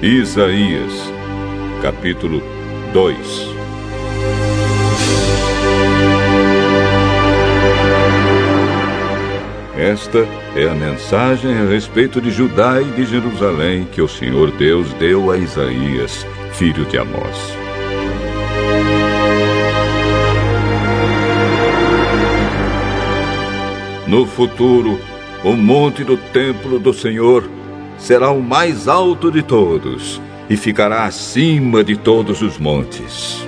Isaías, capítulo 2 Esta é a mensagem a respeito de Judá e de Jerusalém que o Senhor Deus deu a Isaías, filho de Amós. No futuro, o monte do templo do Senhor será o mais alto de todos e ficará acima de todos os montes.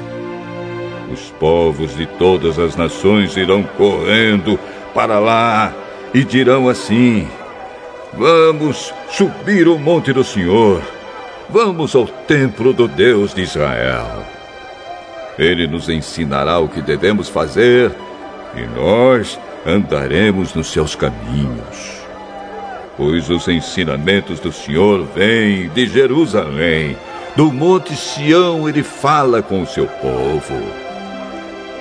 Os povos de todas as nações irão correndo para lá e dirão assim: Vamos subir o monte do Senhor, vamos ao templo do Deus de Israel. Ele nos ensinará o que devemos fazer e nós andaremos nos seus caminhos pois os ensinamentos do Senhor vêm de Jerusalém. Do Monte Sião ele fala com o seu povo.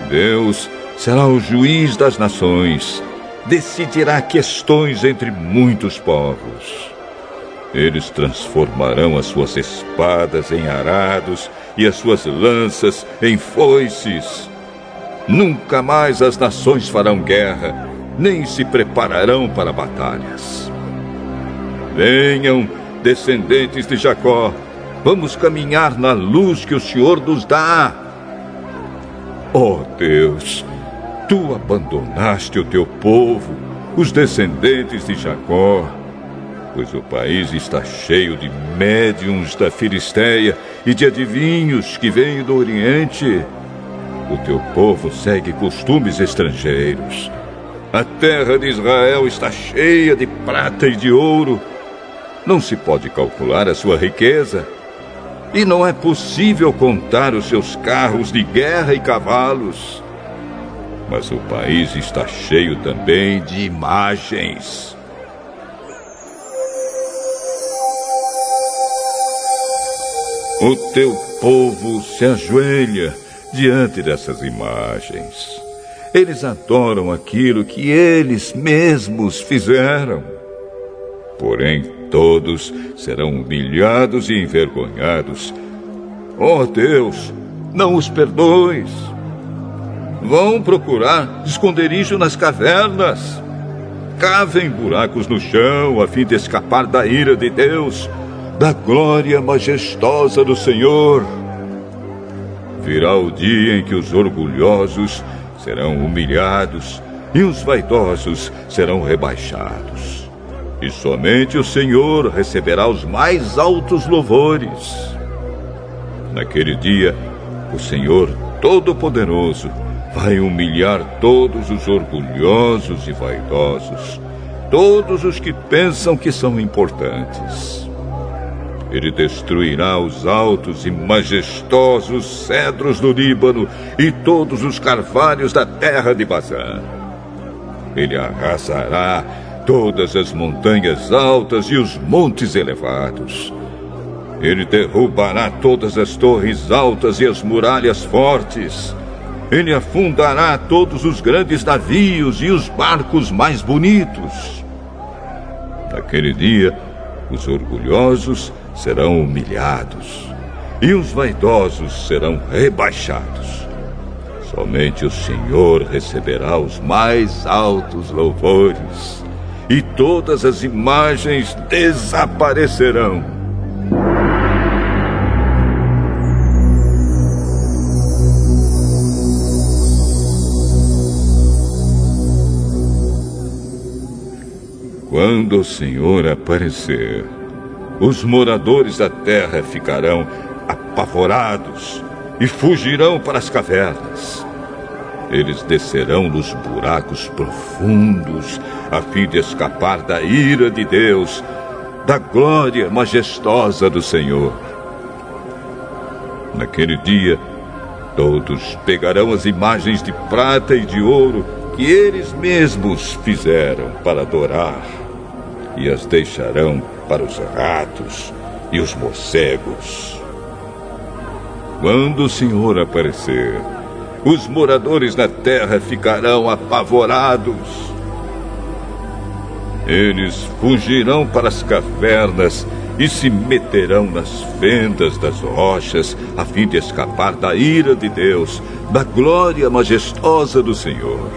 Deus será o juiz das nações, decidirá questões entre muitos povos. Eles transformarão as suas espadas em arados e as suas lanças em foices. Nunca mais as nações farão guerra, nem se prepararão para batalhas. Venham, descendentes de Jacó, vamos caminhar na luz que o Senhor nos dá. Oh Deus, tu abandonaste o teu povo, os descendentes de Jacó, pois o país está cheio de médiums da Filisteia e de adivinhos que vêm do Oriente. O teu povo segue costumes estrangeiros. A terra de Israel está cheia de prata e de ouro não se pode calcular a sua riqueza. E não é possível contar os seus carros de guerra e cavalos. Mas o país está cheio também de imagens. O teu povo se ajoelha diante dessas imagens. Eles adoram aquilo que eles mesmos fizeram. Porém, Todos serão humilhados e envergonhados. Oh Deus, não os perdoes. Vão procurar esconderijo nas cavernas. Cavem buracos no chão a fim de escapar da ira de Deus, da glória majestosa do Senhor. Virá o dia em que os orgulhosos serão humilhados e os vaidosos serão rebaixados e somente o Senhor receberá os mais altos louvores. Naquele dia, o Senhor Todo-Poderoso vai humilhar todos os orgulhosos e vaidosos, todos os que pensam que são importantes. Ele destruirá os altos e majestosos cedros do Líbano e todos os carvalhos da terra de Bazã. Ele arrasará todas as montanhas altas e os montes elevados. Ele derrubará todas as torres altas e as muralhas fortes. Ele afundará todos os grandes navios e os barcos mais bonitos. Naquele dia, os orgulhosos serão humilhados e os vaidosos serão rebaixados. Somente o Senhor receberá os mais altos louvores e todas as imagens desaparecerão. Quando o Senhor aparecer, os moradores da terra ficarão apavorados e fugirão para as cavernas. Eles descerão nos buracos profundos, a fim de escapar da ira de Deus, da glória majestosa do Senhor. Naquele dia, todos pegarão as imagens de prata e de ouro que eles mesmos fizeram para adorar, e as deixarão para os ratos e os morcegos. Quando o Senhor aparecer, os moradores da terra ficarão apavorados. Eles fugirão para as cavernas e se meterão nas fendas das rochas, a fim de escapar da ira de Deus, da glória majestosa do Senhor.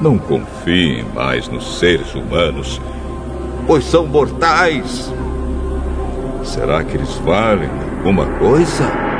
Não confiem mais nos seres humanos, pois são mortais. Será que eles valem alguma coisa?